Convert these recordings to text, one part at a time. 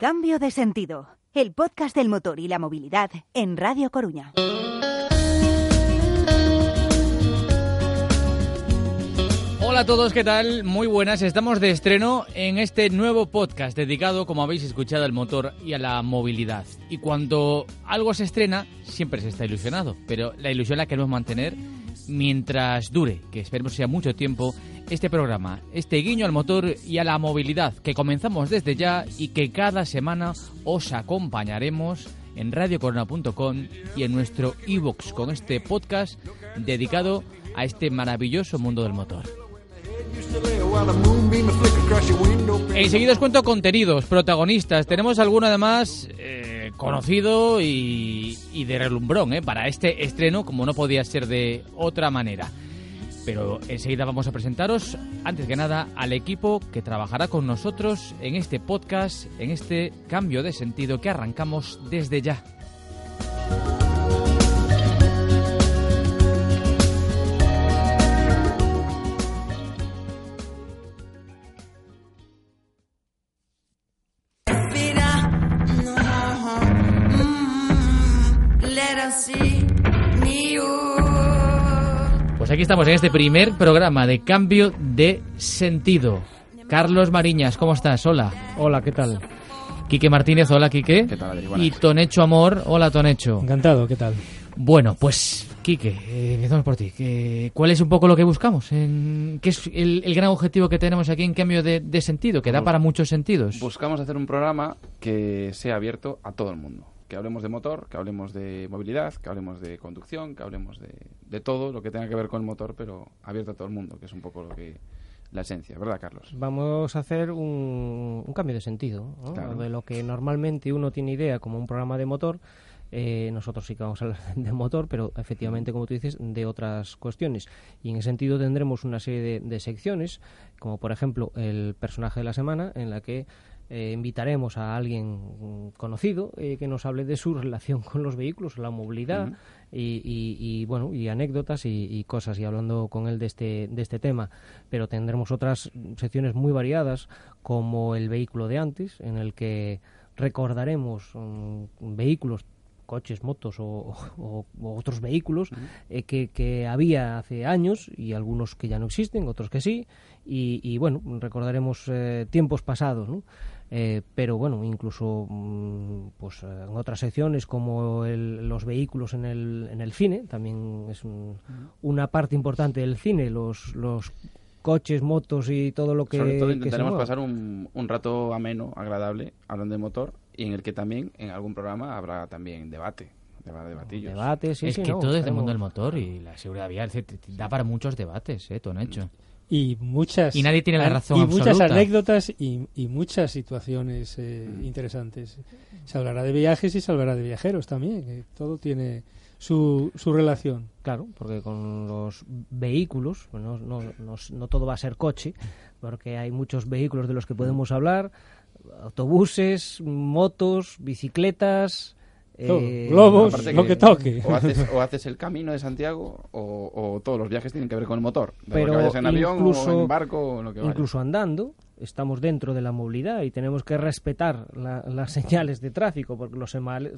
Cambio de sentido, el podcast del motor y la movilidad en Radio Coruña. Hola a todos, ¿qué tal? Muy buenas, estamos de estreno en este nuevo podcast dedicado, como habéis escuchado, al motor y a la movilidad. Y cuando algo se estrena, siempre se está ilusionado, pero la ilusión la queremos mantener mientras dure, que esperemos sea mucho tiempo, este programa, este guiño al motor y a la movilidad que comenzamos desde ya y que cada semana os acompañaremos en radiocorona.com y en nuestro iBox con este podcast dedicado a este maravilloso mundo del motor. Enseguida os cuento contenidos, protagonistas. Tenemos alguno además eh, conocido y, y, de relumbrón eh, para este estreno, como no podía ser de otra manera. Pero enseguida vamos a presentaros, antes que nada, al equipo que trabajará con nosotros en este podcast, en este cambio de sentido que arrancamos desde ya. Estamos en este primer programa de cambio de sentido. Carlos Mariñas, ¿cómo estás? Hola. Hola, ¿qué tal? Quique Martínez, hola Quique. ¿Qué tal, Adri? Y Tonecho Amor, hola Tonecho. Encantado, ¿qué tal? Bueno, pues Quique, eh, empezamos por ti. ¿Qué, ¿Cuál es un poco lo que buscamos? En, ¿Qué es el, el, gran objetivo que tenemos aquí en cambio de, de sentido, que da para muchos sentidos? Buscamos hacer un programa que sea abierto a todo el mundo que hablemos de motor, que hablemos de movilidad, que hablemos de conducción, que hablemos de, de, todo lo que tenga que ver con el motor, pero abierto a todo el mundo, que es un poco lo que la esencia, ¿verdad, Carlos? Vamos a hacer un, un cambio de sentido, ¿no? claro. de lo que normalmente uno tiene idea como un programa de motor. Eh, nosotros sí que vamos a hablar de motor, pero efectivamente, como tú dices, de otras cuestiones. Y en ese sentido tendremos una serie de, de secciones, como por ejemplo el personaje de la semana, en la que eh, invitaremos a alguien conocido eh, que nos hable de su relación con los vehículos, la movilidad uh -huh. y, y, y, bueno y anécdotas y, y, cosas y hablando con él de este de este tema. Pero tendremos otras secciones muy variadas como el vehículo de antes, en el que recordaremos um, vehículos coches, motos o, o, o otros vehículos uh -huh. eh, que, que, había hace años y algunos que ya no existen, otros que sí, y, y bueno, recordaremos eh, tiempos pasados, ¿no? Eh, pero bueno, incluso mmm, pues en otras secciones como el, los vehículos en el, en el cine, también es un, una parte importante del cine, los, los coches, motos y todo lo que... Sobre todo intentaremos pasar un, un rato ameno, agradable, hablando de motor, y en el que también en algún programa habrá también debate. Debatillos. Debate, sí, es sí, que no, todo es del mundo del motor y la seguridad vial da para muchos debates, ¿eh? Tonecho. Y muchas y nadie tiene la razón y absoluta. muchas anécdotas y, y muchas situaciones eh, mm. interesantes. Se hablará de viajes y se hablará de viajeros también. Que todo tiene su, su relación. Claro, porque con los vehículos, pues no, no, no, no, todo va a ser coche, porque hay muchos vehículos de los que podemos hablar, autobuses, motos, bicicletas, eh, globos, que, lo que toque. O haces, o haces, el camino de Santiago o, o, todos los viajes tienen que ver con el motor. Pero que vayas en avión incluso, o en barco o lo que Incluso vayas. andando, estamos dentro de la movilidad y tenemos que respetar la, las señales de tráfico, porque los,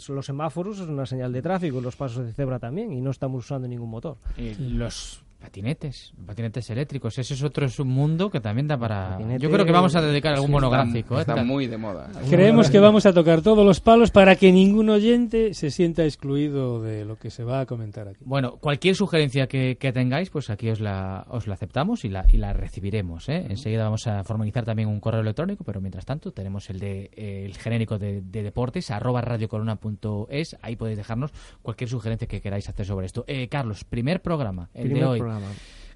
los, semáforos es una señal de tráfico, los pasos de cebra también, y no estamos usando ningún motor. Y los patinetes, patinetes eléctricos. Ese es otro es un mundo que también da para. Patinete, Yo creo que vamos a dedicar algún sí, monográfico. Está, ¿eh? está, muy de moda. Creemos que vamos a tocar todos los palos para que ningún oyente se sienta excluido de lo que se va a comentar aquí. Bueno, cualquier sugerencia que, que tengáis, pues aquí os la, os la aceptamos y la, y la recibiremos. ¿eh? Enseguida vamos a formalizar también un correo electrónico, pero mientras tanto tenemos el de eh, el genérico de, de, deportes, arroba radiocorona.es. Ahí podéis dejarnos cualquier sugerencia que queráis hacer sobre esto. Eh, Carlos, primer programa, el primer de hoy. Programa.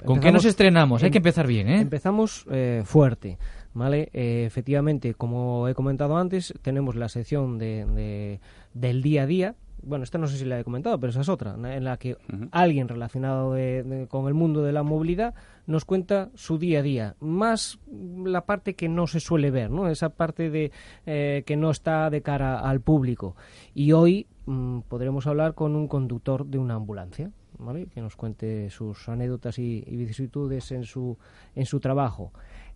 ¿Con qué nos estrenamos? Hay que empezar bien, ¿eh? Empezamos eh, fuerte, ¿vale? Eh, efectivamente, como he comentado antes, tenemos la sección de, de, del día a día. Bueno, esta no sé si la he comentado, pero esa es otra, en la que uh -huh. alguien relacionado de, de, con el mundo de la movilidad nos cuenta su día a día, más la parte que no se suele ver, ¿no? Esa parte de eh, que no está de cara al público. Y hoy mmm, podremos hablar con un conductor de una ambulancia. ¿Vale? que nos cuente sus anécdotas y, y, vicisitudes en su, en su trabajo.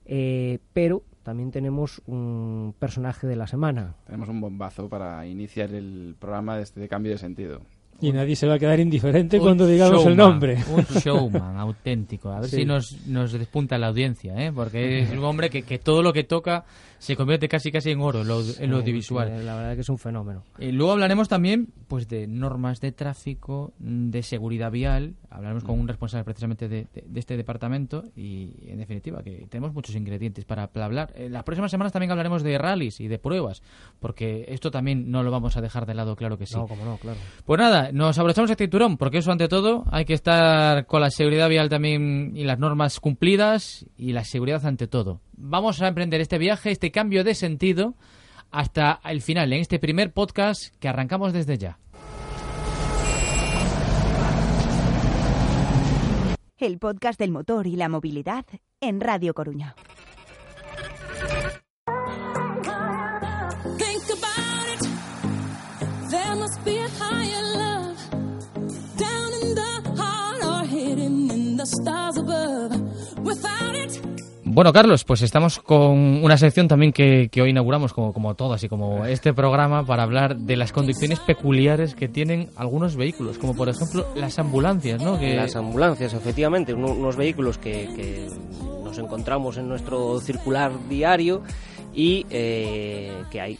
Eh, pero también tenemos un personaje de la semana. Tenemos un bombazo para iniciar el programa de este cambio de sentido. Y nadie se va a quedar indiferente cuando digamos el nombre. Un showman auténtico. A ver si nos, nos despunta la audiencia, ¿eh? porque es un hombre que, que todo lo que toca se convierte casi casi en oro en lo, en lo audiovisual. La verdad que es un fenómeno. Y luego hablaremos también pues de normas de tráfico, de seguridad vial. Hablaremos con un responsable precisamente de, de, este departamento y, en definitiva, que tenemos muchos ingredientes para, hablar. En las próximas semanas también hablaremos de rallies y de pruebas, porque esto también no lo vamos a dejar de lado, claro que sí. No, como no, claro. Pues nada, nos abrochamos el cinturón, porque eso ante todo hay que estar con la seguridad vial también y las normas cumplidas y la seguridad ante todo vamos a emprender este viaje, este cambio de sentido, hasta el final, en este primer podcast que arrancamos desde ya. El podcast del motor y la movilidad en Radio Coruña. Bueno, Carlos, pues estamos con una sección también que, hoy inauguramos, como, como todas y como este programa, para hablar de las condiciones peculiares que tienen algunos vehículos, como por ejemplo las ambulancias, ¿no? Las ambulancias, efectivamente, unos vehículos que, nos encontramos en nuestro circular diario y eh, que hay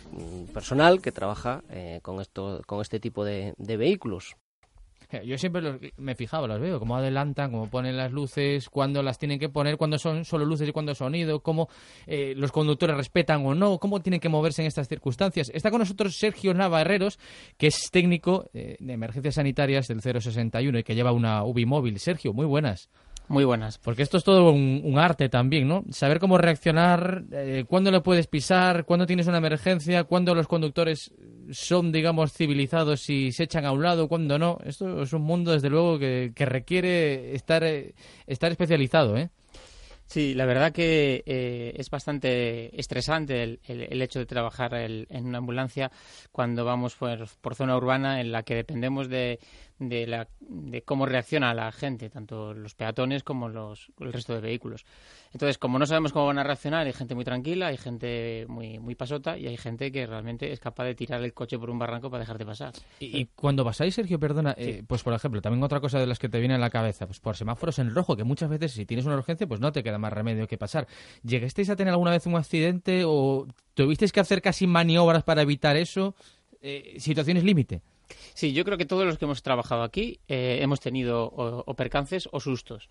personal que trabaja eh, con, esto, con este tipo de vehículos. Yo siempre me fijaba, los veo, cómo adelantan, cómo ponen las luces, cuándo las tienen que poner, cuándo son solo luces y cuándo sonido, cómo eh, los conductores respetan o no, cómo tienen que moverse en estas circunstancias. Está con nosotros Sergio Navarreros, que es técnico eh, de emergencias sanitarias del 061 y que lleva una UBI móvil. Sergio, muy buenas. Muy buenas. Porque esto es todo un, arte también, ¿no? Saber cómo reaccionar, eh, cuándo le puedes pisar, cuándo tienes una emergencia, cuándo los conductores son, digamos, civilizados y se echan a un lado, cuándo no. Esto es un mundo, desde luego, que, requiere estar, eh, estar especializado, ¿eh? Sí, la verdad que eh, es bastante estresante el, el, hecho de trabajar en una ambulancia cuando vamos por, por, zona urbana en la que dependemos de, de, la, de cómo reacciona la gente, tanto los peatones como los, el resto de vehículos. Entonces, como no sabemos cómo van a reaccionar, hay gente muy tranquila, hay gente muy, muy pasota y hay gente que realmente es capaz de tirar el coche por un barranco para dejarte pasar. Y, cuando pasáis, Sergio, perdona, eh, pues por ejemplo, también otra cosa de las que te viene a la cabeza, pues por semáforos en rojo, que muchas veces si tienes una urgencia, pues no te queda más remedio que pasar. ¿Llegasteis a tener alguna vez un accidente o tuvisteis que hacer casi maniobras para evitar eso? Eh, situaciones límite. Sí, yo creo que todos los que hemos trabajado aquí eh, hemos tenido o, percances o sustos.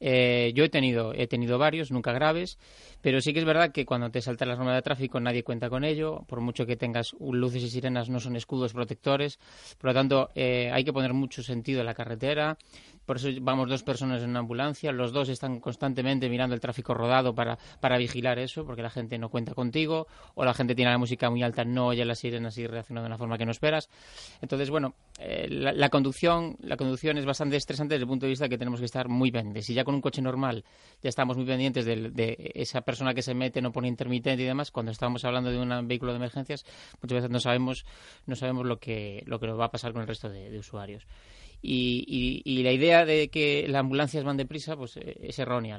Eh, yo he tenido, he tenido varios, nunca graves, pero sí que es verdad que cuando te salta la norma de tráfico nadie cuenta con ello, por mucho que tengas luces y sirenas no son escudos protectores, por lo tanto eh, hay que poner mucho sentido en la carretera, por eso vamos dos personas en una ambulancia, los dos están constantemente mirando el tráfico rodado para, para vigilar eso, porque la gente no cuenta contigo, o la gente tiene la música muy alta, no oye las sirenas y reacciona de una forma que no esperas. Entonces, bueno, eh, la, conducción, la conducción es bastante estresante desde el punto de vista que tenemos que estar muy pendientes. Si ya con un coche normal ya estamos muy pendientes de, esa persona que se mete, no pone intermitente y demás, cuando estamos hablando de un vehículo de emergencias, muchas veces no sabemos, no sabemos lo que, lo que va a pasar con el resto de usuarios. Y, la idea de que las ambulancias van deprisa pues eh, es errónea.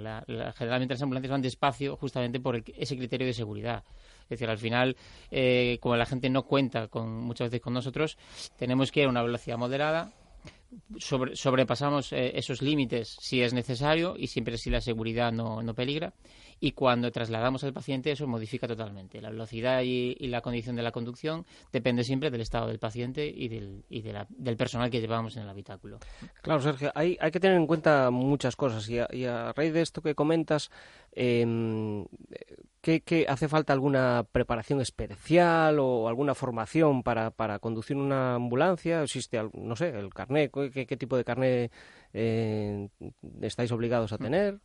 generalmente las ambulancias van despacio justamente por ese criterio de seguridad. Es decir, al final, eh, como la gente no cuenta con, muchas veces con nosotros, tenemos que ir a una velocidad moderada, sobrepasamos eh, esos límites si es necesario y siempre si la seguridad no, no peligra y cuando trasladamos al paciente eso modifica totalmente. La velocidad y, la condición de la conducción depende siempre del estado del paciente y del, y del personal que llevamos en el habitáculo. Claro, Sergio, hay, hay que tener en cuenta muchas cosas y a, raíz de esto que comentas, eh, ¿qué, hace falta alguna preparación especial o alguna formación para, para conducir una ambulancia? ¿Existe, no sé, el carnet? ¿Qué, qué tipo de carnet eh, estáis obligados a mm. tener?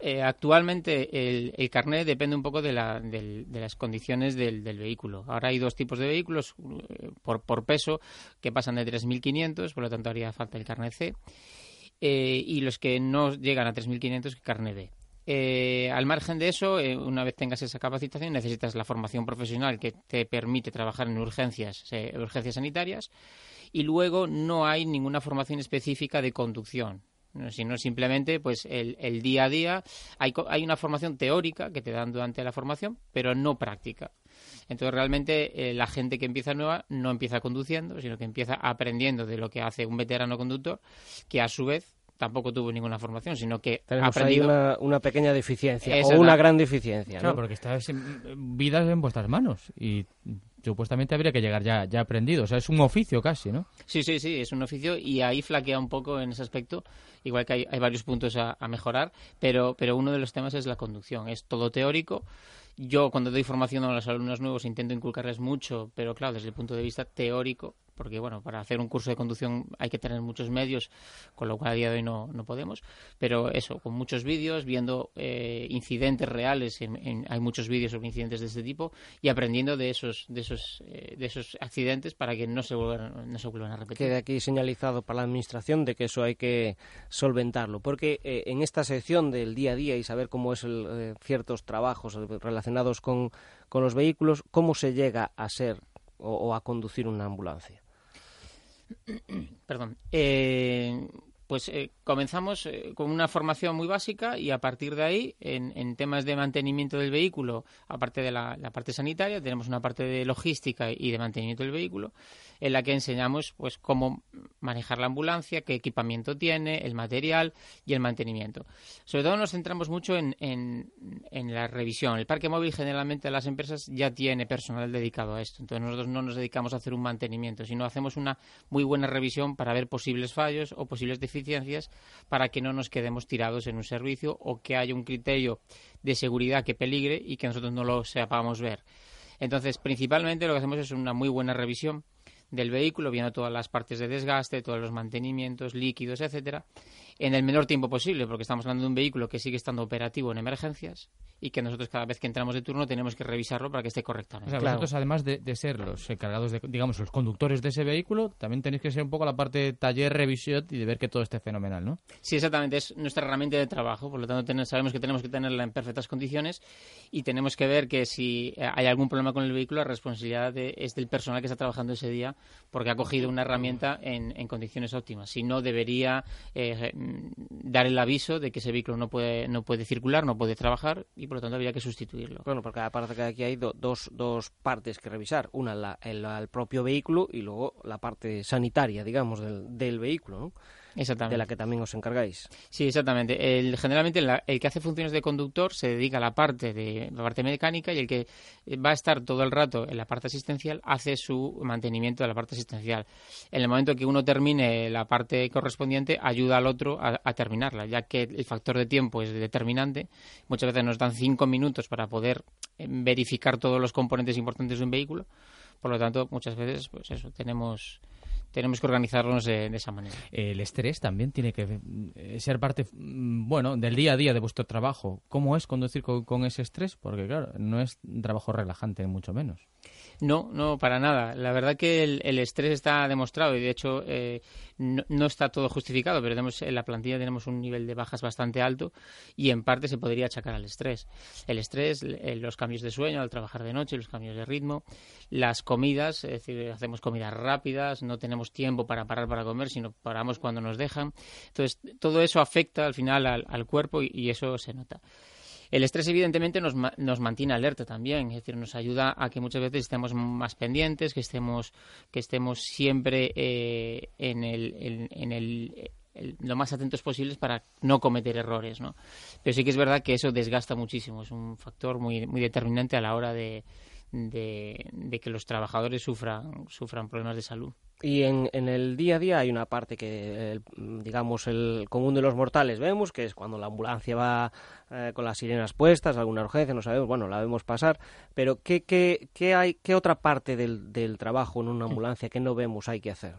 Eh, actualmente el, el, carnet depende un poco de, la, de las condiciones del, vehículo. Ahora hay dos tipos de vehículos eh, por, por peso que pasan de 3.500, por lo tanto haría falta el carnet C. y los que no llegan a 3.500, carnet B. al margen de eso, una vez tengas esa capacitación, necesitas la formación profesional que te permite trabajar en urgencias, urgencias sanitarias y luego no hay ninguna formación específica de conducción. sino simplemente pues el, el día a día. Hay, hay una formación teórica que te dan durante la formación, pero no práctica. Entonces, realmente, eh, la gente que empieza nueva no empieza conduciendo, sino que empieza aprendiendo de lo que hace un veterano conductor, que a su vez tampoco tuvo ninguna formación, sino que ha aprendido... una, una, pequeña deficiencia o una gran deficiencia. Claro, porque está en, vidas en vuestras manos y supuestamente habría que llegar ya, ya aprendido. O sea, es un oficio casi, ¿no? Sí, sí, sí, es un oficio y ahí flaquea un poco en ese aspecto. Igual que hay, hay varios puntos a, a, mejorar, pero, pero uno de los temas es la conducción. Es todo teórico. Yo cuando doy formación a los alumnos nuevos intento inculcarles mucho, pero claro, desde el punto de vista teórico, porque bueno, para hacer un curso de conducción hay que tener muchos medios, con lo cual a día de hoy no, no podemos, pero eso, con muchos vídeos, viendo eh, incidentes reales, en, en, hay muchos vídeos sobre incidentes de este tipo, y aprendiendo de esos, de esos, eh, de esos accidentes para que no se, vuelvan, no se vuelvan a repetir. Quede aquí señalizado para la Administración de que eso hay que solventarlo, porque eh, en esta sección del día a día y saber cómo es el, ciertos trabajos relacionados con, con los vehículos, ¿cómo se llega a ser o, a conducir una ambulancia? Perdón. Eh, pues eh, comenzamos eh, con una formación muy básica y a partir de ahí, en, temas de mantenimiento del vehículo, aparte de la, parte sanitaria, tenemos una parte de logística y de mantenimiento del vehículo, en la que enseñamos pues cómo manejar la ambulancia, qué equipamiento tiene, el material y el mantenimiento. Sobre todo nos centramos mucho en, en, en la revisión. El parque móvil generalmente las empresas ya tiene personal dedicado a esto, entonces nosotros no nos dedicamos a hacer un mantenimiento, sino hacemos una muy buena revisión para ver posibles fallos o posibles deficiencias para que no nos quedemos tirados en un servicio o que haya un criterio de seguridad que peligre y que nosotros no lo sepamos ver. Entonces, principalmente lo que hacemos es una muy buena revisión del vehículo, viendo todas las partes de desgaste, todos los mantenimientos, líquidos, etcétera, en el menor tiempo posible, porque estamos hablando de un vehículo que sigue estando operativo en emergencias y que nosotros cada vez que entramos de turno tenemos que revisarlo para que esté correctamente. O sea, claro. vosotros además de, de, ser los encargados de, digamos, los conductores de ese vehículo, también tenéis que ser un poco la parte de taller, revisión y de ver que todo esté fenomenal, ¿no? Sí, exactamente, es nuestra herramienta de trabajo, por lo tanto tenemos, sabemos que tenemos que tenerla en perfectas condiciones y tenemos que ver que si hay algún problema con el vehículo, la responsabilidad de, es del personal que está trabajando ese día porque ha cogido una herramienta en, en condiciones óptimas. Si no, debería eh, dar el aviso de que ese vehículo no puede, no puede circular, no puede trabajar y por lo tanto habría que sustituirlo. Bueno, porque aparte que aquí hay do, dos, dos partes que revisar. Una, la, el, el, propio vehículo y luego la parte sanitaria, digamos, del, del vehículo, ¿no? Exactamente. De la que también os encargáis. Sí, exactamente. El, generalmente la, el que hace funciones de conductor se dedica a la parte de la parte mecánica y el que va a estar todo el rato en la parte asistencial hace su mantenimiento de la parte asistencial. En el momento que uno termine la parte correspondiente, ayuda al otro a, a terminarla, ya que el factor de tiempo es determinante. Muchas veces nos dan cinco minutos para poder eh, verificar todos los componentes importantes de un vehículo. Por lo tanto, muchas veces, pues eso, tenemos tenemos que organizarnos de, esa manera. El estrés también tiene que ser parte, bueno, del día a día de vuestro trabajo. ¿Cómo es conducir con, con ese estrés? Porque, claro, no es trabajo relajante, mucho menos. No, no, para nada. La verdad que el, estrés está demostrado y de hecho eh, no, está todo justificado, pero tenemos, en la plantilla tenemos un nivel de bajas bastante alto y en parte se podría achacar al estrés. El estrés, los cambios de sueño al trabajar de noche, los cambios de ritmo, las comidas, es decir, hacemos comidas rápidas, no tenemos tiempo para parar para comer, sino paramos cuando nos dejan. Entonces, todo eso afecta al final al, cuerpo y eso se nota. El estrés, evidentemente, nos, nos, mantiene alerta también, es decir, nos ayuda a que muchas veces estemos más pendientes, que estemos, que estemos siempre eh, en, el, en, el, lo más atentos posibles para no cometer errores, ¿no? Pero sí que es verdad que eso desgasta muchísimo, es un factor muy, muy determinante a la hora de, de, de que los trabajadores sufran, sufran problemas de salud. Y en, en, el día a día hay una parte que, el, digamos, el común de los mortales vemos, que es cuando la ambulancia va eh, con las sirenas puestas, alguna urgencia, no sabemos, bueno, la vemos pasar, pero ¿qué, qué, qué, hay, qué otra parte del, del trabajo en una ambulancia que no vemos hay que hacer?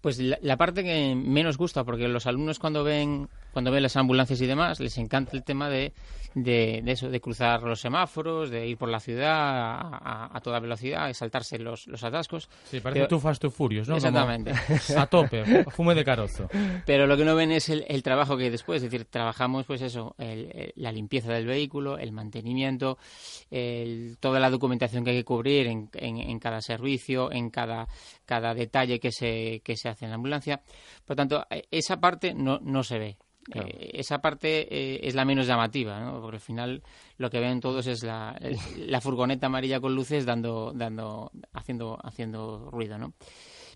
Pues la, la, parte que menos gusta, porque los alumnos cuando ven cuando ven las ambulancias y demás, les encanta el tema de, de, eso, de cruzar los semáforos, de ir por la ciudad a, toda velocidad, de saltarse los, los atascos. Sí, parece tú Fast Furious, ¿no? Exactamente. a tope, fume de carozo. Pero lo que no ven es el, trabajo que después, es decir, trabajamos pues eso, la limpieza del vehículo, el mantenimiento, toda la documentación que hay que cubrir en, en, cada servicio, en cada, cada detalle que se, que se hace en la ambulancia. Por tanto, esa parte no, no se ve. Eh, esa parte eh, es la menos llamativa, ¿no? porque al final lo que ven todos es la, la furgoneta amarilla con luces dando, dando, haciendo, haciendo ruido, ¿no?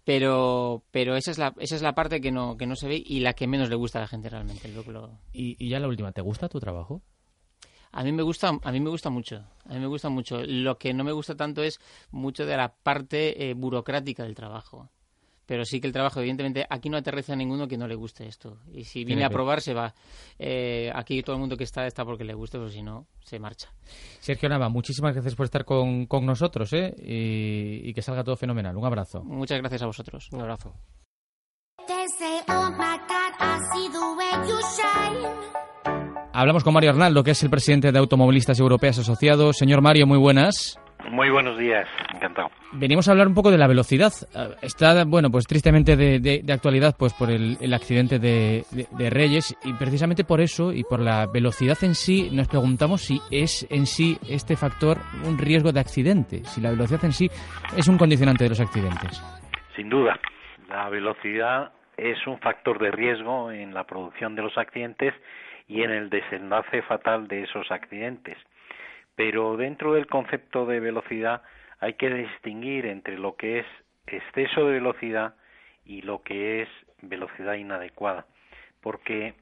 Pero, pero esa es la, esa es la parte que no, que no se ve y la que menos le gusta a la gente realmente. Y, y ya la última, ¿te gusta tu trabajo? A mí me gusta, a mí me gusta mucho. A mí me gusta mucho. Lo que no me gusta tanto es mucho de la parte eh, burocrática del trabajo pero sí que el trabajo, evidentemente, aquí no aterriza a ninguno que no le guste esto. Y si viene a probar, se va. Eh, aquí todo el mundo que está está porque le guste, pero si no, se marcha. Sergio Nava, muchísimas gracias por estar con, con nosotros ¿eh? y, y que salga todo fenomenal. Un abrazo. Muchas gracias a vosotros. Un abrazo. Hablamos con Mario Arnaldo, que es el presidente de Automovilistas Europeas Asociados. Señor Mario, muy buenas. Muy buenos días, encantado. Venimos a hablar un poco de la velocidad. Eh, está, bueno, pues tristemente de, actualidad pues por el, accidente de, Reyes y precisamente por eso y por la velocidad en sí nos preguntamos si es en sí este factor un riesgo de accidente, si la velocidad en sí es un condicionante de los accidentes. Sin duda, la velocidad es un factor de riesgo en la producción de los accidentes y en el desenlace fatal de esos accidentes pero dentro del concepto de velocidad hay que distinguir entre lo que es exceso de velocidad y lo que es velocidad inadecuada, porque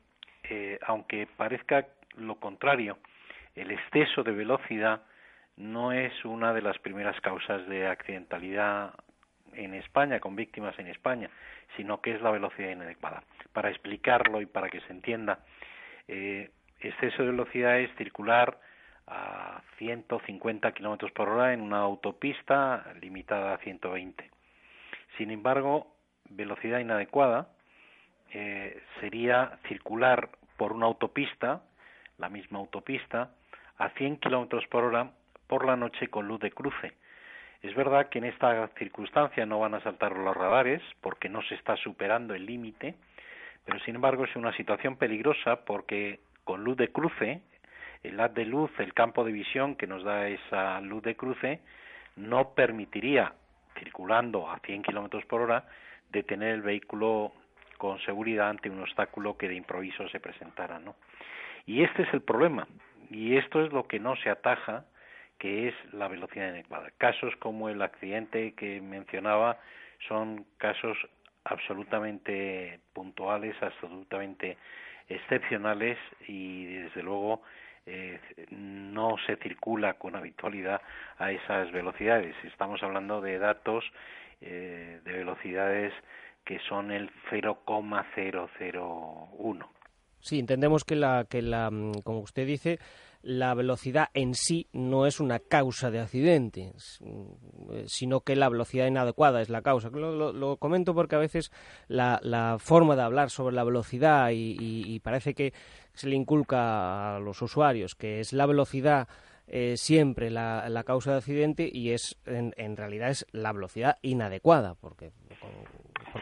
eh, aunque parezca lo contrario, el exceso de velocidad no es una de las primeras causas de accidentalidad en España, con víctimas en España, sino que es la velocidad inadecuada. Para explicarlo y para que se entienda, eh, exceso de velocidad es circular a 150 kilómetros por hora en una autopista limitada a 120. Sin embargo, velocidad inadecuada eh, sería circular por una autopista, la misma autopista, a 100 kilómetros por hora por la noche con luz de cruce. Es verdad que en esta circunstancia no van a saltar los radares porque no se está superando el límite, pero sin embargo es una situación peligrosa porque con luz de cruce el haz de luz, el campo de visión que nos da esa luz de cruce, no permitiría, circulando a 100 kilómetros por hora, detener el vehículo con seguridad ante un obstáculo que de improviso se presentara, ¿no? Y este es el problema, y esto es lo que no se ataja, que es la velocidad inadecuada. Casos como el accidente que mencionaba son casos absolutamente puntuales, absolutamente excepcionales y desde luego eh, no se circula con habitualidad a esas velocidades. Estamos hablando de datos eh, de velocidades que son el 0,001. Sí, entendemos que la, que la, mm, como usted dice, la velocidad en sí no es una causa de accidentes, mm, sino que la velocidad inadecuada es la causa. Lo, comento porque a veces la, la, forma de hablar sobre la velocidad y, parece que se le inculca a los usuarios que es la velocidad eh, siempre la, la, causa de accidente y es en, en, realidad es la velocidad inadecuada porque,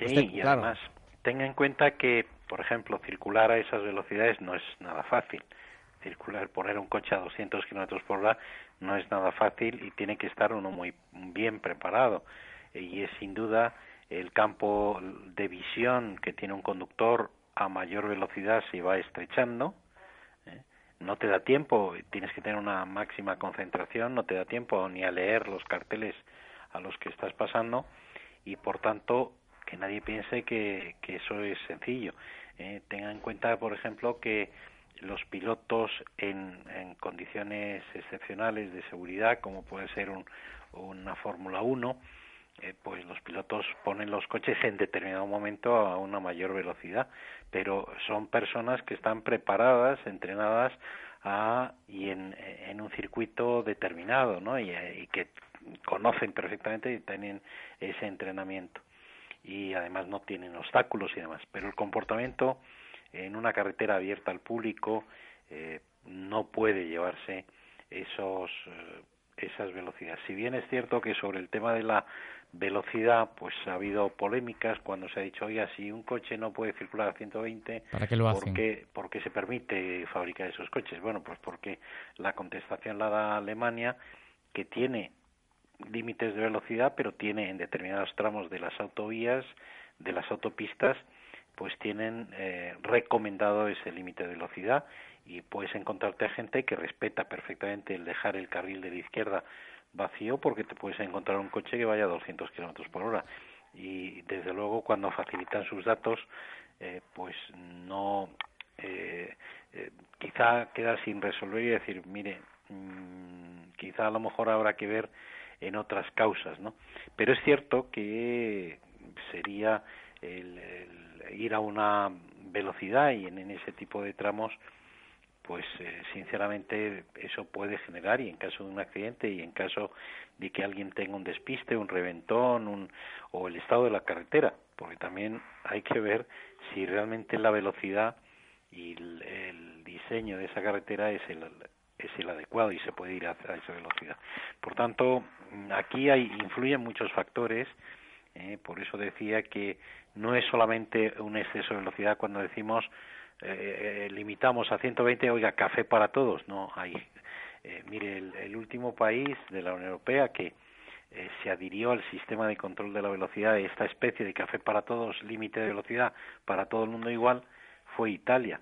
sí, y además tenga en cuenta que por ejemplo circular a esas velocidades no es nada fácil circular, poner un coche a 200 kilómetros por hora no es nada fácil y tiene que estar uno muy bien preparado. Y es sin duda el campo de visión que tiene un conductor a mayor velocidad se va estrechando. ¿eh? No te da tiempo, tienes que tener una máxima concentración, no te da tiempo ni a leer los carteles a los que estás pasando y por tanto que nadie piense que, eso es sencillo. ¿eh? tenga en cuenta, por ejemplo, que los pilotos en, en, condiciones excepcionales de seguridad, como puede ser un, una Fórmula 1, eh, pues los pilotos ponen los coches en determinado momento a una mayor velocidad, pero son personas que están preparadas, entrenadas a, y en, un circuito determinado, ¿no? Y, y que conocen perfectamente y tienen ese entrenamiento y además no tienen obstáculos y demás, pero el comportamiento en una carretera abierta al público eh, no puede llevarse esos eh, esas velocidades. Si bien es cierto que sobre el tema de la velocidad, pues ha habido polémicas cuando se ha dicho, oiga, si un coche no puede circular a 120, ¿para qué lo hacen? ¿por qué, se permite fabricar esos coches? Bueno, pues porque la contestación la da Alemania, que tiene límites de velocidad, pero tiene en determinados tramos de las autovías, de las autopistas, pues tienen eh, recomendado ese límite de velocidad y puedes encontrarte gente que respeta perfectamente el dejar el carril de la izquierda vacío porque te puedes encontrar un coche que vaya a 200 kilómetros por hora. Y desde luego cuando facilitan sus datos eh, pues no eh, eh, quizá queda sin resolver y decir mire mm, quizá a lo mejor habrá que ver en otras causas no pero es cierto que sería el, ir a una velocidad y en ese tipo de tramos pues eh, sinceramente eso puede generar y en caso de un accidente y en caso de que alguien tenga un despiste, un reventón un, o el estado de la carretera, porque también hay que ver si realmente la velocidad y el, diseño de esa carretera es el, es el adecuado y se puede ir a, esa velocidad. Por tanto, aquí hay, influyen muchos factores, eh, por eso decía que no es solamente un exceso de velocidad cuando decimos eh, limitamos a 120, oiga, café para todos, no hay. Eh, mire, el, último país de la Unión Europea que eh, se adhirió al sistema de control de la velocidad de esta especie de café para todos, límite de velocidad para todo el mundo igual, fue Italia.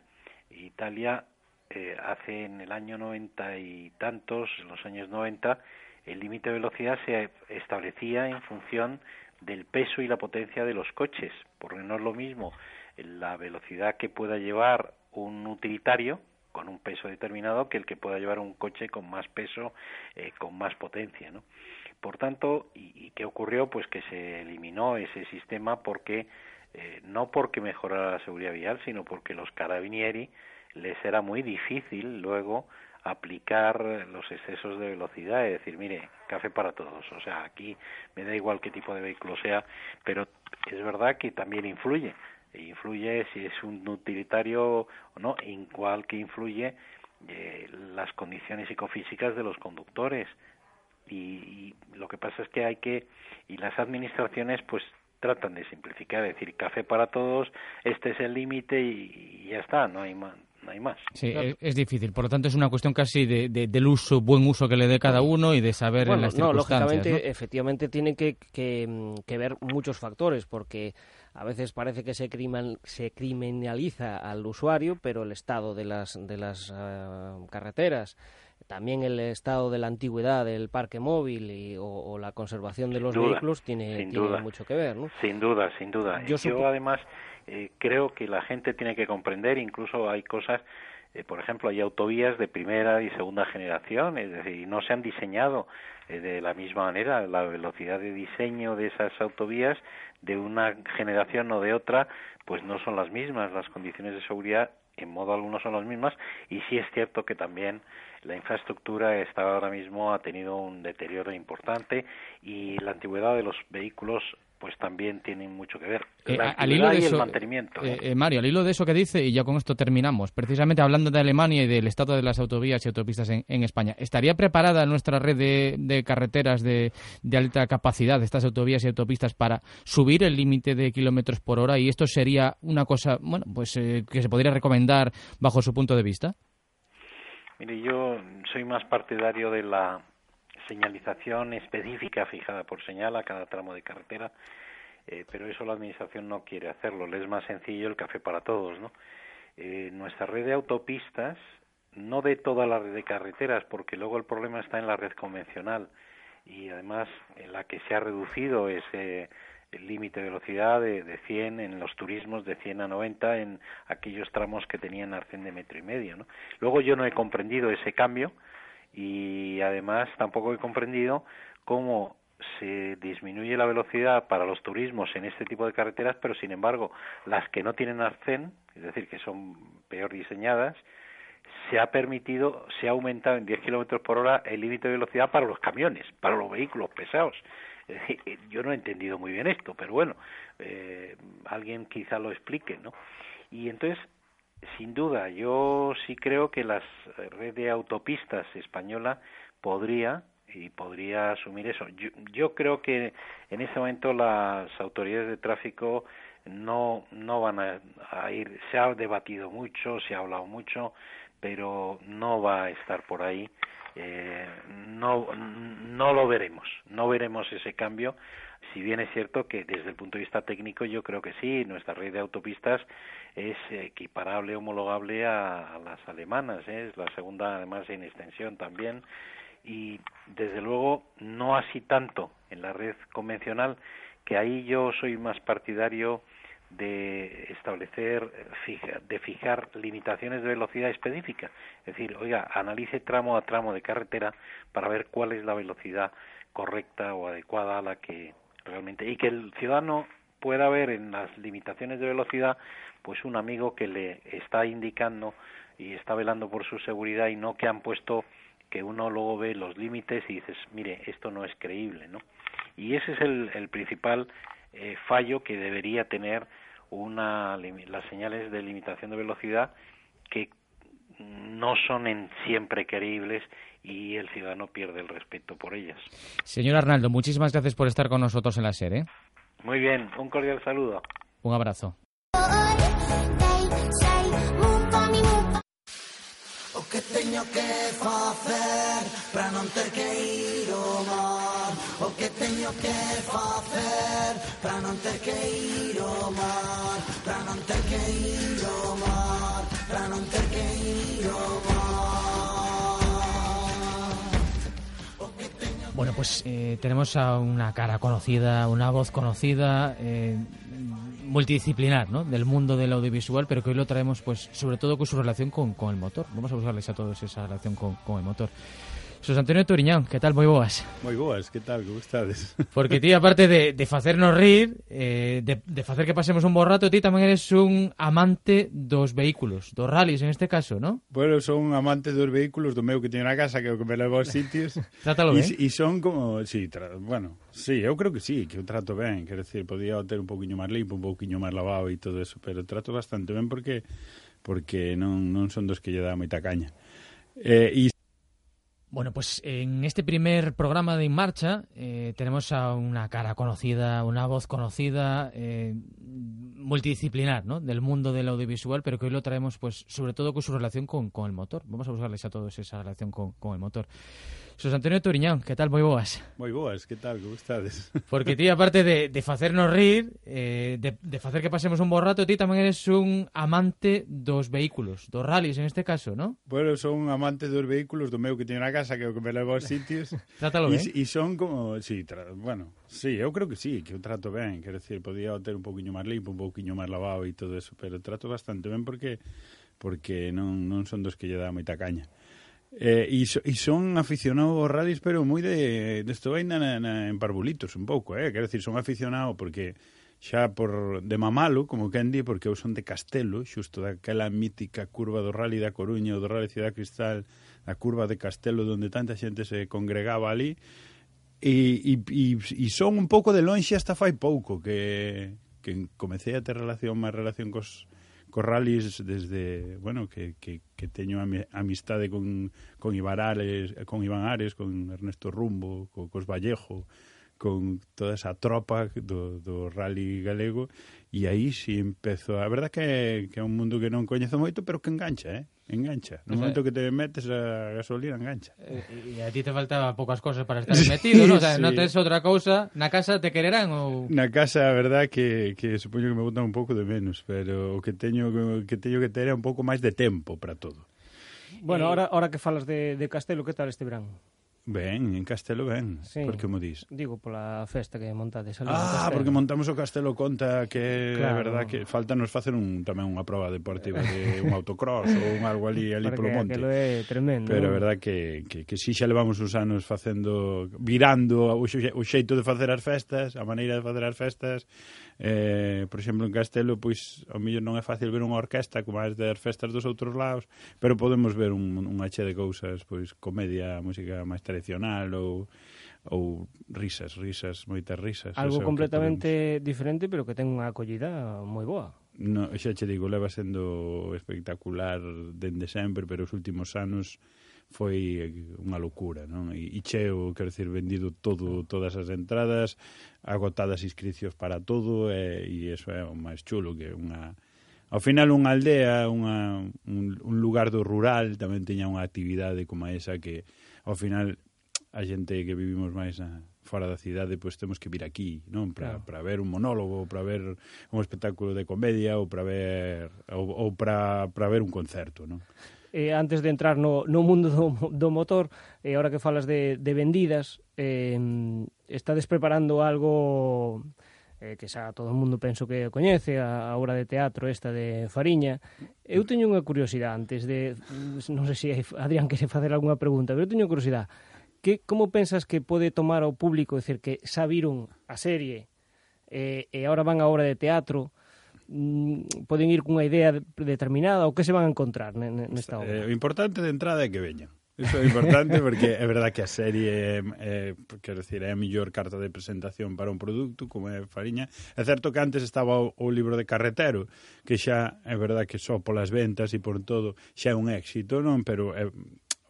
Italia eh, hace en el año noventa y tantos, en los años 90, el límite de velocidad se establecía en función del peso y la potencia de los coches, porque no es lo mismo la velocidad que pueda llevar un utilitario con un peso determinado que el que pueda llevar un coche con más peso, eh, con más potencia, ¿no? Por tanto, ¿y, qué ocurrió? Pues que se eliminó ese sistema porque eh, no porque mejorara la seguridad vial, sino porque los carabinieri les era muy difícil luego aplicar los excesos de velocidad y decir, mire, café para todos. O sea, aquí me da igual qué tipo de vehículo sea, pero es verdad que también influye influye si es un utilitario o no, igual que influye eh, las condiciones psicofísicas de los conductores. Y, lo que pasa es que hay que, y las administraciones pues tratan de simplificar, decir café para todos, este es el límite y, ya está, no hay. No hay más. Sí, es, difícil. Por lo tanto, es una cuestión casi de, del uso, buen uso que le dé cada uno y de saber en las no, lógicamente, efectivamente, tienen que, que ver muchos factores, porque a veces parece que se, se criminaliza al usuario, pero el estado de las, de las ah, carreteras, también el estado de la antigüedad del parque móvil y, o, la conservación de los vehículos tiene, mucho que ver. ¿no? Sin duda, sin duda. Yo, además eh, creo que la gente tiene que comprender, incluso hay cosas eh, por ejemplo, hay autovías de primera y segunda generación, es decir, no se han diseñado eh, de la misma manera. La velocidad de diseño de esas autovías de una generación o de otra, pues no son las mismas. Las condiciones de seguridad en modo alguno son las mismas y sí es cierto que también la infraestructura está ahora mismo ha tenido un deterioro importante y la antigüedad de los vehículos pues también tienen mucho que ver. Eh, al hilo de eso, el mantenimiento. Eh, eh, Mario, al hilo de eso que dice, y ya con esto terminamos, precisamente hablando de Alemania y del estado de las autovías y autopistas en, España, ¿estaría preparada nuestra red de, carreteras de, alta capacidad, estas autovías y autopistas, para subir el límite de kilómetros por hora? Y esto sería una cosa, bueno, pues que se podría recomendar bajo su punto de vista. Mire, yo soy más partidario de la señalización específica fijada por señal a cada tramo de carretera, eh, pero eso la Administración no quiere hacerlo. Le es más sencillo el café para todos, ¿no? Eh, nuestra red de autopistas, no de toda la red de carreteras, porque luego el problema está en la red convencional y además en la que se ha reducido ese el límite de velocidad de, de 100 en los turismos de 100 a 90 en aquellos tramos que tenían arcén de metro y medio. ¿no? Luego yo no he comprendido ese cambio y además tampoco he comprendido cómo se disminuye la velocidad para los turismos en este tipo de carreteras, pero sin embargo las que no tienen arcén, es decir, que son peor diseñadas, se ha permitido, se ha aumentado en 10 kilómetros por hora el límite de velocidad para los camiones, para los vehículos pesados. Yo no he entendido muy bien esto, pero bueno, eh, alguien quizá lo explique, ¿no? Y entonces sin duda, yo sí creo que la red de autopistas española podría y podría asumir eso. Yo, creo que en este momento las autoridades de tráfico no no van a, ir. Se ha debatido mucho, se ha hablado mucho, pero no va a estar por ahí. Eh, no no lo veremos, no veremos ese cambio si bien es cierto que desde el punto de vista técnico yo creo que sí, nuestra red de autopistas es equiparable, homologable a, las alemanas, ¿eh? es la segunda además en extensión también y desde luego no así tanto en la red convencional que ahí yo soy más partidario de establecer, de fijar limitaciones de velocidad específica. Es decir, oiga, analice tramo a tramo de carretera para ver cuál es la velocidad correcta o adecuada a la que realmente y que el ciudadano pueda ver en las limitaciones de velocidad pues un amigo que le está indicando y está velando por su seguridad y no que han puesto que uno luego ve los límites y dices mire esto no es creíble no y ese es el, el principal eh, fallo que debería tener una las señales de limitación de velocidad que no son en siempre creíbles y el ciudadano pierde el respeto por ellas. Señor Arnaldo, muchísimas gracias por estar con nosotros en la serie. Muy bien, un cordial saludo. Un abrazo. Bueno, pues eh, tenemos a una cara conocida, una voz conocida, eh, multidisciplinar, ¿no? Del mundo del audiovisual, pero que hoy lo traemos, pues, sobre todo con su relación con, con el motor. Vamos a buscarles a todos esa relación con, con el motor. Xos Antonio Turiñán, que tal, moi boas? Moi boas, que tal, como estades? Porque ti, aparte de, de facernos rir, eh, de, de facer que pasemos un bo rato, ti tamén eres un amante dos vehículos, dos rallies en este caso, non? Bueno, son amante dos vehículos do meu que teño na casa, que é o que me leva aos sitios. Trátalo ben. E son como, sí, tra... bueno, sí, eu creo que sí, que o trato ben, quer decir, podía ter un poquinho máis limpo, un poquinho máis lavado e todo eso, pero trato bastante ben porque porque non, non son dos que lle dá moita caña. Eh, e Bueno, pues en este primer programa de En Marcha eh, tenemos a una cara conocida, una voz conocida, eh, multidisciplinar, ¿no? Del mundo del audiovisual, pero que hoy lo traemos, pues, sobre todo con su relación con, con el motor. Vamos a buscarles a todos esa relación con, con el motor. Xos Antonio Turiñán, que tal, moi boas? Moi boas, que tal, como estades? Porque ti, aparte de, de facernos rir, eh, de, de facer que pasemos un bo rato, ti tamén eres un amante dos vehículos, dos rallies en este caso, non? Bueno, son un amante dos vehículos do meu que teño na casa, que é o que me leva aos sitios. Trátalo ben. E son como, sí, tra... bueno, sí, eu creo que sí, que o trato ben, quero decir, podía ter un poquinho máis limpo, un poquinho máis lavado e todo eso, pero trato bastante ben porque porque non, non son dos que lle dá moita caña. Eh, e, so, e son aficionados aos rallies, pero moi de, de esto vaina na, na, en parvulitos un pouco, eh? Quero decir, son aficionado porque xa por de mamalo, como quen di, porque eu son de Castelo, xusto daquela mítica curva do Rally da Coruña ou do Rally Cidade Cristal, a curva de Castelo onde tanta xente se congregaba ali, e, e, e, e son un pouco de lonxe hasta fai pouco que, que comecei a ter relación máis relación cos, Corralis desde, bueno, que, que, que teño amistade con, con Ibarales, con Iván Ares, con Ernesto Rumbo, con cos Vallejo, con toda esa tropa do, do rally galego, e aí si empezo, a verdad que, que é un mundo que non coñezo moito, pero que engancha, eh? engancha. No sí. momento que te metes a gasolina, engancha. Eh, e, e a ti te faltaba poucas cosas para estar sí, metido, ¿no? O sea, sí. non tes outra cousa, na casa te quererán ou Na casa, a verdad que que supoño que me botan un pouco de menos, pero o que teño que teño que ter é un pouco máis de tempo para todo. Bueno, eh... ahora, ahora que falas de, de Castelo, que tal este verán? Ben, en Castelo ben. Sí. Por que mo dis? Digo, pola festa que montades ali. Ah, porque montamos o Castelo Conta que claro. é verdad que falta nos facer un tamén unha proba deportiva de un autocross ou un algo ali ali polo monte. Porque é tremendo. Pero é verdad que, que, que si xa levamos uns anos facendo, virando o, o xeito de facer as festas, a maneira de facer as festas. Eh, por exemplo, en Castelo, pois, ao mellor non é fácil ver unha orquesta como as das festas dos outros lados, pero podemos ver un, unha che de cousas, pois, comedia, música máis tradicional tradicional ou ou risas, risas, moitas risas. Algo completamente diferente, pero que ten unha acollida moi boa. No, xa che digo, leva sendo espectacular dende sempre, pero os últimos anos foi unha locura, non? E, e cheo, quero dicir, vendido todo, todas as entradas, agotadas inscricións para todo, e, e eso é o máis chulo que unha... Ao final, unha aldea, unha, un, un lugar do rural, tamén teña unha actividade como esa que, ao final, a xente que vivimos máis na, fora da cidade, pois temos que vir aquí, non? Para claro. para ver un monólogo, para ver un espectáculo de comedia ou para ver ou, ou para para ver un concerto, non? Eh, antes de entrar no, no mundo do, do motor, eh, ahora que falas de, de vendidas, eh, estades preparando algo eh, que xa todo o mundo penso que coñece, a, a obra de teatro esta de Fariña. Eu teño unha curiosidade antes de... Non sei se Adrián quere facer algunha pregunta, pero eu teño curiosidade. Que, como pensas que pode tomar ao público, decir que xa viron a serie eh, e agora van a obra de teatro, mm, poden ir cunha idea determinada ou que se van a encontrar nesta obra? Eh, o importante de entrada é que veñan. Iso é importante porque é verdad que a serie é, quero decir, é a mellor carta de presentación para un produto como é Fariña. É certo que antes estaba o, o libro de Carretero, que xa é verdad que só polas ventas e por todo xa é un éxito, non? Pero é,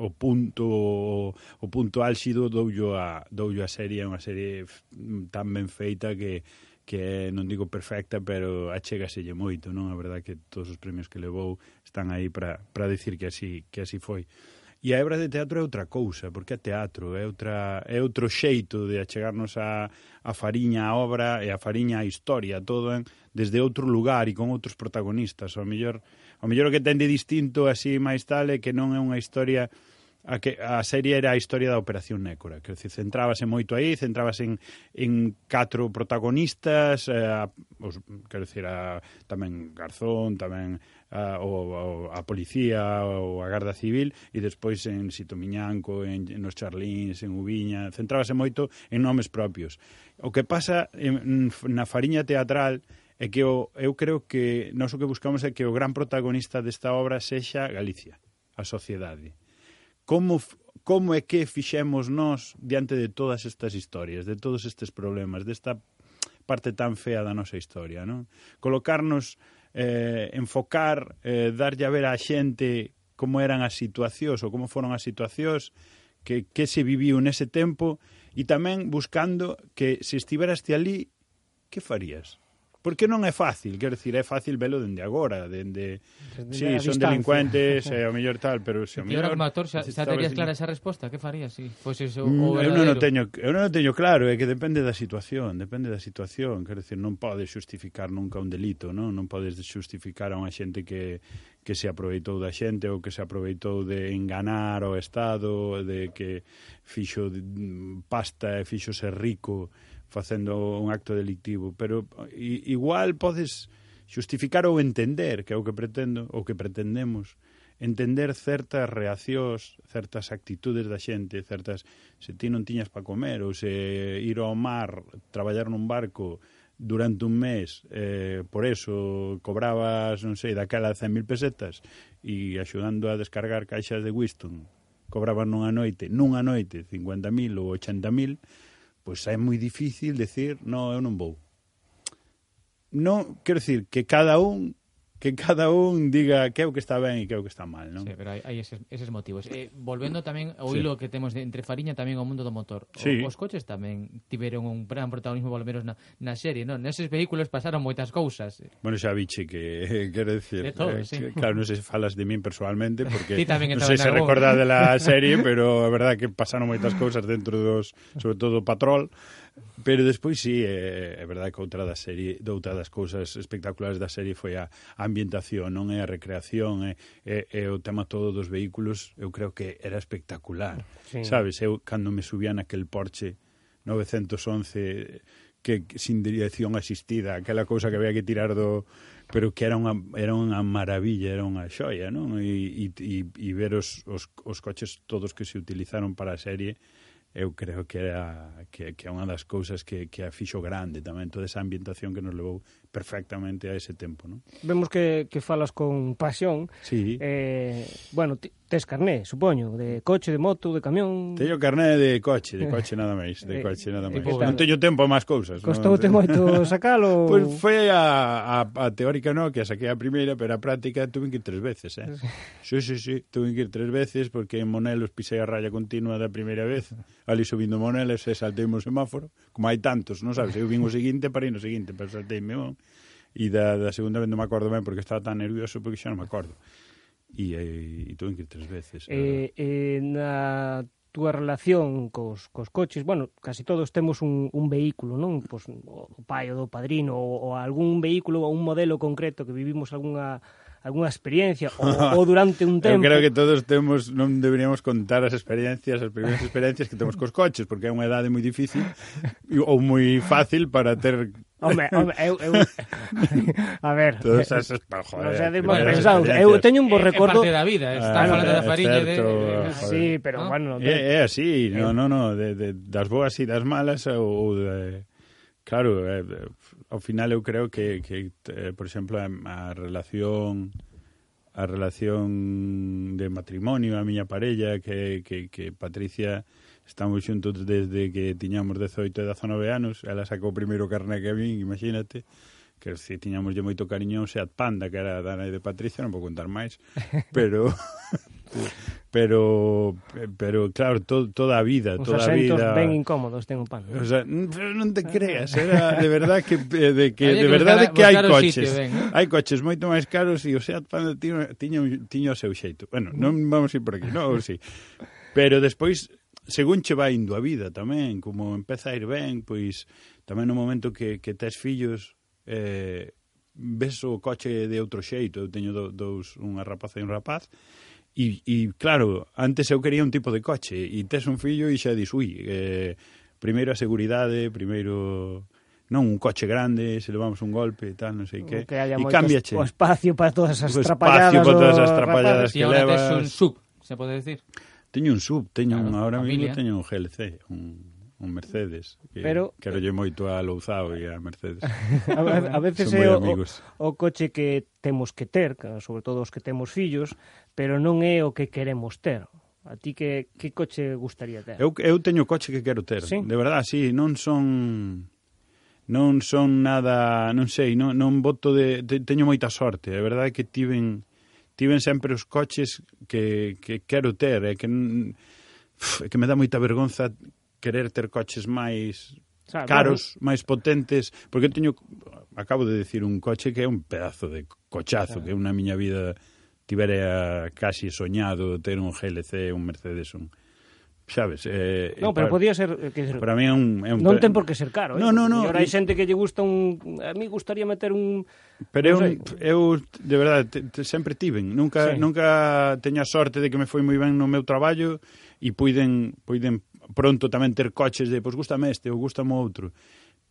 o punto o punto álxido doullo a doullo a serie, é unha serie tan ben feita que que non digo perfecta, pero achegaselle moito, non? A verdade que todos os premios que levou están aí para para decir que así que así foi. E a hebra de teatro é outra cousa, porque é teatro, é, outra, é outro xeito de achegarnos a, a fariña a obra e a fariña a historia, todo en, desde outro lugar e con outros protagonistas. O mellor O mellor o que ten de distinto así máis tal é que non é unha historia a que a serie era a historia da Operación Nécora, que decir, centrábase moito aí, centrábase en, en catro protagonistas, eh, os, quero decir, a, tamén Garzón, tamén a, o, a, a policía, ou a Garda Civil, e despois en Sito Miñanco, en, en os Charlins, en Ubiña, centrábase moito en nomes propios. O que pasa en, na fariña teatral é que o, eu creo que nós o que buscamos é que o gran protagonista desta obra sexa Galicia, a sociedade. Como, como é que fixemos nós diante de todas estas historias, de todos estes problemas, desta parte tan fea da nosa historia, non? Colocarnos, eh, enfocar, eh, darlle a ver á xente como eran as situacións ou como foron as situacións que, que se viviu nese tempo e tamén buscando que se estiveras ti ali, que farías? Porque non é fácil, quero dicir, é fácil velo dende agora, dende dende sí, son distancia. delincuentes, é eh, o mellor tal, pero se o mm, mellor como actor xa, xa terías clara esa resposta, que farías si sí, fose iso o Eu non o teño, eu non o teño claro, é que depende da situación, depende da situación, quero dicir, non podes justificar nunca un delito, non? Non podes justificar a unha xente que que se aproveitou da xente ou que se aproveitou de enganar o Estado, de que fixo mm, pasta e fixo ser rico facendo un acto delictivo, pero igual podes xustificar ou entender, que é o que pretendo, ou que pretendemos, entender certas reaccións, certas actitudes da xente, certas se ti non tiñas para comer ou se ir ao mar, traballar nun barco durante un mes, eh, por eso cobrabas, non sei, daquela 100.000 pesetas e axudando a descargar caixas de Winston, cobraban nunha noite, nunha noite 50.000 ou 80.000 pois é moi difícil decir, no, eu non vou. Non, quero decir que cada un que cada un diga que é o que está ben e que é o que está mal, non? Sí, pero hai, hai eses, eses motivos. Eh, volvendo tamén ao sí. hilo que temos de, entre Fariña tamén ao mundo do motor. O, sí. Os coches tamén tiveron un gran protagonismo, polo menos na, na serie, non? Neses vehículos pasaron moitas cousas. Bueno, xa biche que, quero decir, de todo, eh, sí. que, claro, non sei se falas de min personalmente, porque non sei se recorda de la serie, pero a verdad que pasaron moitas cousas dentro dos, sobre todo, Patrol, Pero despois sí, é, eh, é verdade que outra da serie, doutra das cousas espectaculares da serie foi a ambientación, non é a recreación, é, é, é o tema todo dos vehículos, eu creo que era espectacular. Sí. Sabes, eu cando me subía naquel Porsche 911 que sin dirección asistida, aquela cousa que había que tirar do pero que era unha, era unha maravilla, era unha xoia, non? E, e, e ver os, os, os coches todos que se utilizaron para a serie eu creo que era que, que é unha das cousas que, que a fixo grande tamén toda esa ambientación que nos levou perfectamente a ese tempo. ¿no? Vemos que, que falas con pasión. Sí. Eh, bueno, tes carné, supoño, de coche, de moto, de camión... Teño carné de coche, de coche nada máis, de eh, coche nada máis. Non teño tempo a máis cousas. Costoute no? moito sacalo? Pois pues foi a, a, a teórica no, que a saquei a primeira, pero a práctica tuve que ir tres veces, eh? Sí, sí, sí, tuve que ir tres veces porque en Monelos pisei a raya continua da primeira vez, ali subindo Monelos e saltei o semáforo, como hai tantos, non sabes, eu vin o seguinte para ir no seguinte, pero saltei meu, E da, da segunda vez non me acordo ben porque estaba tan nervioso porque xa non me acordo. E, e, e tuve que ir tres veces. Eh, eh, na túa relación cos, cos coches, bueno, casi todos temos un, un vehículo, non? Pois, o pai ou do padrino ou, ou algún vehículo ou un modelo concreto que vivimos algunha algunha experiencia ou, ou durante un tempo. Eu creo que todos temos non deberíamos contar as experiencias, as primeiras experiencias que temos cos coches, porque é unha idade moi difícil ou moi fácil para ter Home, home, eu, eu... A ver... Todos eh, esos... No, joder, non sedes mal pensados. Eu teño un bo recordo... É parte da vida, eh, está ah, falando da fariña de... Ah, joder. Sí, pero, ¿no? bueno... De... É, é así, no, no, no, de, de, das boas e das malas ou de... Claro, eh, ao final eu creo que, que eh, por exemplo, a, a relación a relación de matrimonio a miña parella que, que, que Patricia Estamos xuntos desde que tiñamos 18 e 19 anos. Ela sacou o primeiro carné que vin, imagínate. Que se tiñamos lle moito cariño un Seat Panda, que era da nai de Patricia, non vou contar máis. Pero... pero pero claro, to, toda a vida, Os toda a vida. Os ben incómodos ten un pan. O sea, pero non te creas, era de verdad que eh, de que de verdade que, que hai coches. Sitio, ben. Eh. Hai coches moito máis caros e o Seat Panda tiña tiña o seu xeito. Bueno, non vamos ir por aquí, non, sí. Pero despois según che vai indo a vida tamén, como empeza a ir ben, pois tamén no momento que, que tes fillos eh, ves o coche de outro xeito, eu teño do, dous, unha rapaza e un rapaz, e, e claro, antes eu quería un tipo de coche, e tes un fillo e xa dis, ui, eh, primeiro a seguridade, primeiro non un coche grande, se levamos un golpe e tal, non sei que. que e cámbiache. O espacio para todas as trapalladas. O espacio para todas as trapalladas que levas. E agora tes un sub, se pode decir. Teño un sub, teño claro, un, ahora mismo teño un GLC, un, un Mercedes. Que Pero quero lle eh, moito a Louzao e a Mercedes. a, a veces é o, amigos. o coche que temos que ter, sobre todo os que temos fillos, pero non é o que queremos ter. A ti que, que coche gustaría ter? Eu, eu teño o coche que quero ter, ¿Sí? de verdade, sí, non son non son nada, non sei, non, non voto de, de teño moita sorte, a verdade é que tiven tiven sempre os coches que, que quero ter, é que, é que me dá moita vergonza querer ter coches máis Sabe, caros, bueno. máis potentes, porque eu teño, acabo de decir, un coche que é un pedazo de cochazo, Sabe. que é unha miña vida tivera casi soñado ter un GLC, un Mercedes, un sabes? Eh, non, pero para, podía ser... Eh, que, para mí é un, é un... Non ten por que ser caro, eh? No, no, no. hai xente que lle gusta un... A mí gustaría meter un... Pero non eu, eu, de verdade, te, te, sempre tiven. Nunca, sí. nunca teña sorte de que me foi moi ben no meu traballo e puiden, puiden pronto tamén ter coches de, pois, gustame este ou gustame outro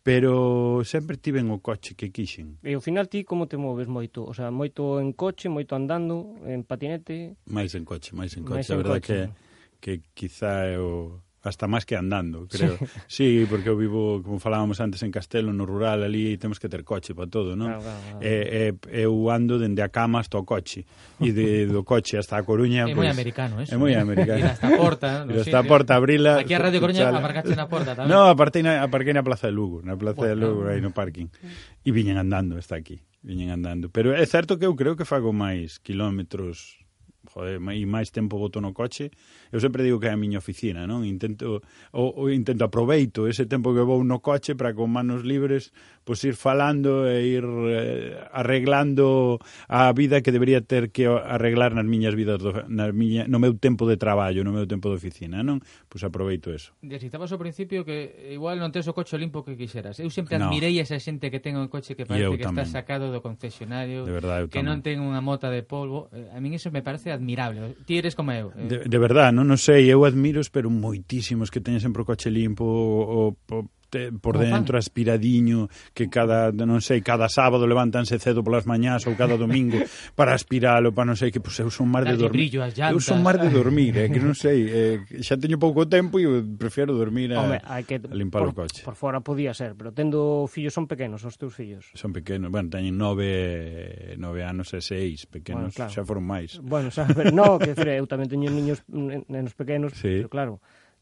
pero sempre tiven o coche que quixen. E ao final ti como te moves moito? O sea, moito en coche, moito andando, en patinete? Mais en coche, mais en coche. Mais a verdade coche. que que quizá é o hasta máis que andando, creo. Sí. sí, porque eu vivo, como falábamos antes, en Castelo, no rural, ali temos que ter coche para todo, non? Claro, claro, claro. E, e, eu ando dende a cama hasta o coche. E de, do coche hasta a Coruña... É pues, moi americano, eso. É moi eh? americano. Ir hasta a porta. Ir hasta a porta, abrila... Aquí a Radio Coruña chala. aparcaste na porta tamén. Non, apartei na, aparquei na Plaza de Lugo, na Plaza bueno, de Lugo, aí no parking. E viñen andando hasta aquí, viñen andando. Pero é certo que eu creo que fago máis kilómetros joder, e máis tempo boto no coche eu sempre digo que é a miña oficina, non? Intento o, o intento aproveito ese tempo que vou no coche para con manos libres pois ir falando e ir eh, arreglando a vida que debería ter que arreglar nas miñas vidas do, nas miña, no meu tempo de traballo, no meu tempo de oficina, non? Pois aproveito eso. Desitabas ao principio que igual non tes o coche limpo que quixeras. Eu sempre admirei no. esa xente que ten un coche que parece que tamén. está sacado do concesionario, de verdade, que tamén. non ten unha mota de polvo. Eh, a min iso me parece admirable. Ti eres como eu. Eh? De, de verdade, non o sei, eu admiro, pero moitísimos que teñen sempre o coche limpo, o, o, te, por Como dentro aspiradiño, que cada, non sei, cada sábado levántanse cedo polas mañás ou cada domingo para aspiralo, para non sei, que pois eu son mar de dormir. Eu son mar de dormir, eh, que non sei, eh, xa teño pouco tempo e prefiero dormir a, Home, hai que, a limpar por, o coche. Por fora podía ser, pero tendo fillos son pequenos os teus fillos. Son pequenos, bueno, teñen nove, nove anos e seis pequenos, bueno, claro. xa foron máis. Bueno, xa, pero, no, que, eu tamén teño niños nenos pequenos, sí. pero claro,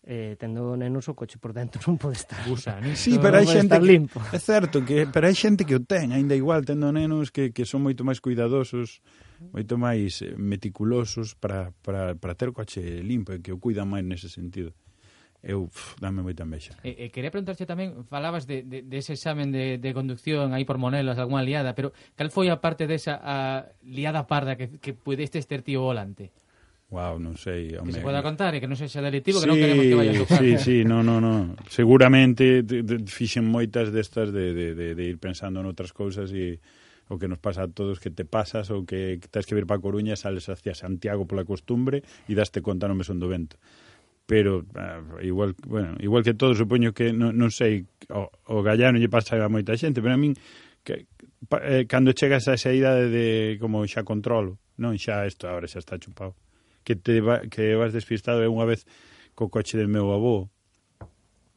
eh, tendo nenos o coche por dentro non pode estar Gusanitos, sí, pero hai xente que, limpo. é certo que pero hai xente que o ten aínda igual tendo nenos que, que son moito máis cuidadosos moito máis eh, meticulosos para, para, para ter o coche limpo e que o cuidan máis nese sentido eu pff, dame moita envexa. E, e quería preguntarche tamén, falabas de, de, de ese examen de, de conducción aí por Monelos, algunha liada, pero cal foi a parte desa a liada parda que, que pudestes ter tío volante? Wow, non sei. Home. Que se poda contar e que non sexa delitivo, sí, que non queremos que vaya a tocar. Sí, sí, no, no, no. Seguramente de, de, fixen moitas destas de, de, de, de ir pensando en outras cousas e o que nos pasa a todos que te pasas ou que tens que vir para Coruña e sales hacia Santiago pola costumbre e daste conta no mesón do vento. Pero ah, igual, bueno, igual que todo, supoño que non, non sei, o, o gallano lle pasa a moita xente, pero a min que, eh, cando chegas a esa idade de como xa controlo, non xa isto agora xa está chupado que te va, que vas despistado é unha vez co coche de meu avó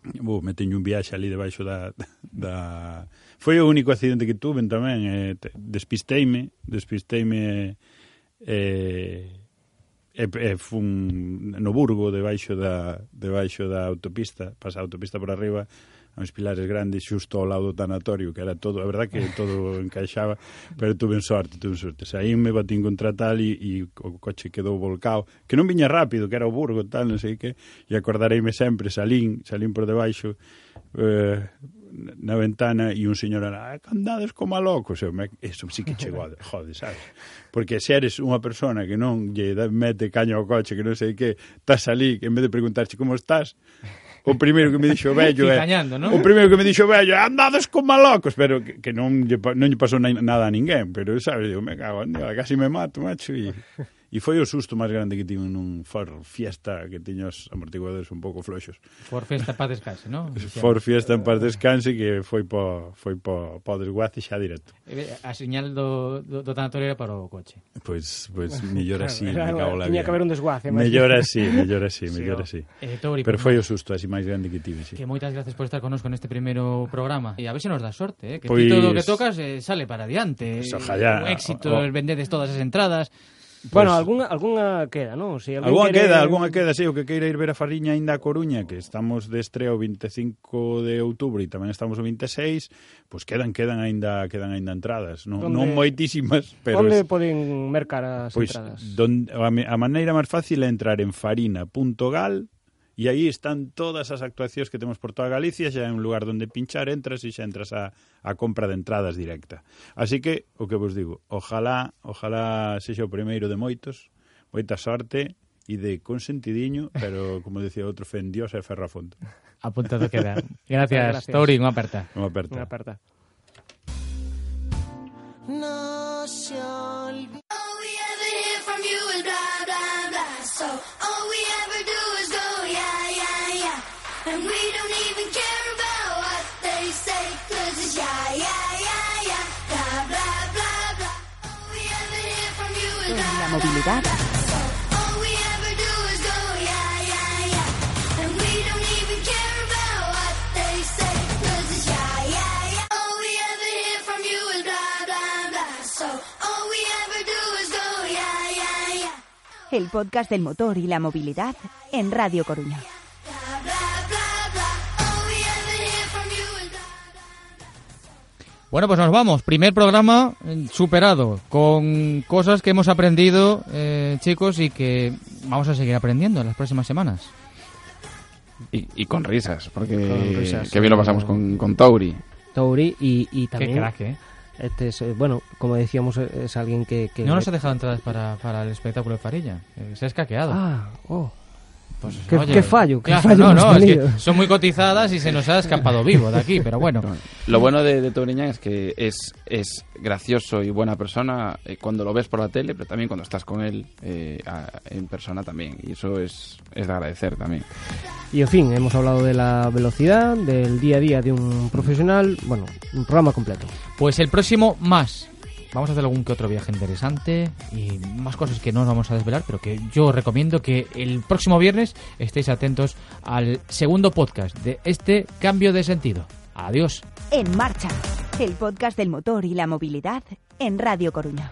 Bo, me teño un viaxe ali debaixo da, da... Foi o único accidente que tuve tamén. Eh, despisteime, despisteime eh, e, e fun no Burgo debaixo da, debaixo da autopista, pasa a autopista por arriba, uns pilares grandes xusto ao lado do tanatorio, que era todo, a verdad que todo encaixaba, pero tuve sorte, tuve sorte. saíme, batín contra tal e, e o coche quedou volcado, que non viña rápido, que era o Burgo, tal, non sei que, e acordareime sempre, salín, salín por debaixo, eh, na ventana e un señor era, ah, andades como a locos, eu me, eso sí que chegou, a, jode, sabes? Porque se eres unha persona que non lle mete caño ao coche, que non sei que, estás ali, que en vez de preguntarche como estás, o primeiro que me dixo vello eh". é, ¿no? o primeiro que me dixo vello eh, andades como locos, pero que, que non, lle, non lle pasou nada a ninguén, pero sabes, digo, me cago, casi me mato, macho, e E foi o susto máis grande que tive nun for fiesta que tiña os amortiguadores un pouco floxos. For fiesta para descanse, non? For fiesta en paz descanse que foi po, foi po, po desguace xa directo. Eh, a señal do, do, do tanatorio era para o coche. Pois, pois mellor así, claro, me cago la Tiña que haber un desguace. Mellor así, mellor así, mellor oh. así. Eh, Tori, Pero foi o susto así máis grande que tive, sí. Que moitas gracias por estar connosco neste primeiro programa. E a ver se nos dá sorte, eh? que pois... todo o que tocas eh, sale para adiante. Pues, ojalá. Un éxito, o, vendedes todas as entradas. Pues, bueno, algunha, algunha queda, non? Si alguna quere... queda, algunha queda, sí, o que queira ir ver a Fariña aínda a Coruña, que estamos de estreo 25 de outubro e tamén estamos o 26, pois pues quedan quedan aínda quedan aínda entradas, non, onde, non moitísimas, pero Onde es... poden mercar as pues, entradas? Donde, a, a maneira máis fácil é entrar en farina.gal E aí están todas as actuacións que temos por toda Galicia, xa é un lugar onde pinchar, entras e xa entras a, a compra de entradas directa. Así que, o que vos digo, ojalá, ojalá sexa o primeiro de moitos, moita sorte e de consentidiño, pero, como decía outro, fe en Dios e ferrafondo. Apuntado queda. Gracias, Gracias. Tori, unha aperta. Unha aperta. Unha aperta. No se olvide. All we ever hear from you is blah, blah, blah. So all we ever do And we don't even care about what they say, cause it's yeah, yeah, yeah, yeah. Blah, blah, blah, blah. All we ever hear from you is blah, La movilidad. So all we ever do is go, yeah, yeah, yeah. And we don't even care about what they say, cause it's yeah, yeah, yeah. All we ever hear from you is blah, blah, blah. So all we ever do is go, yeah, yeah, yeah. El podcast del motor y la movilidad en Radio Coruña. Bueno, pues nos vamos. Primer programa eh, superado, con cosas que hemos aprendido, eh, chicos, y que vamos a seguir aprendiendo en las próximas semanas. Y, y con risas, porque Con risas, que bien lo pasamos con, con Tauri. Touri y, y Qué también... crack, ¿eh? Este es, eh, bueno, como decíamos, es alguien que... que No nos ha dejado entradas para, para el espectáculo de Farilla. Se ha escaqueado. Ah, oh. Pues, ¿Qué, oye, qué fallo? ¿Qué claro, fallo no, hemos no, es que tenido? son muy cotizadas y se nos ha escapado vivo de aquí, pero bueno. Lo bueno de, de Tobriñán es que es, es gracioso y buena persona eh, cuando lo ves por la tele, pero también cuando estás con él eh, a- en persona también. Y eso es, es de agradecer también. Y en fin, hemos hablado de la velocidad, del día a día de un profesional, bueno, un programa completo. Pues el próximo más. Vamos a hacer algún que otro viaje interesante y más cosas que no os vamos a desvelar, pero que yo os recomiendo que el próximo viernes estéis atentos al segundo podcast de este cambio de sentido. Adiós. En marcha, el podcast del motor y la movilidad en Radio Coruña.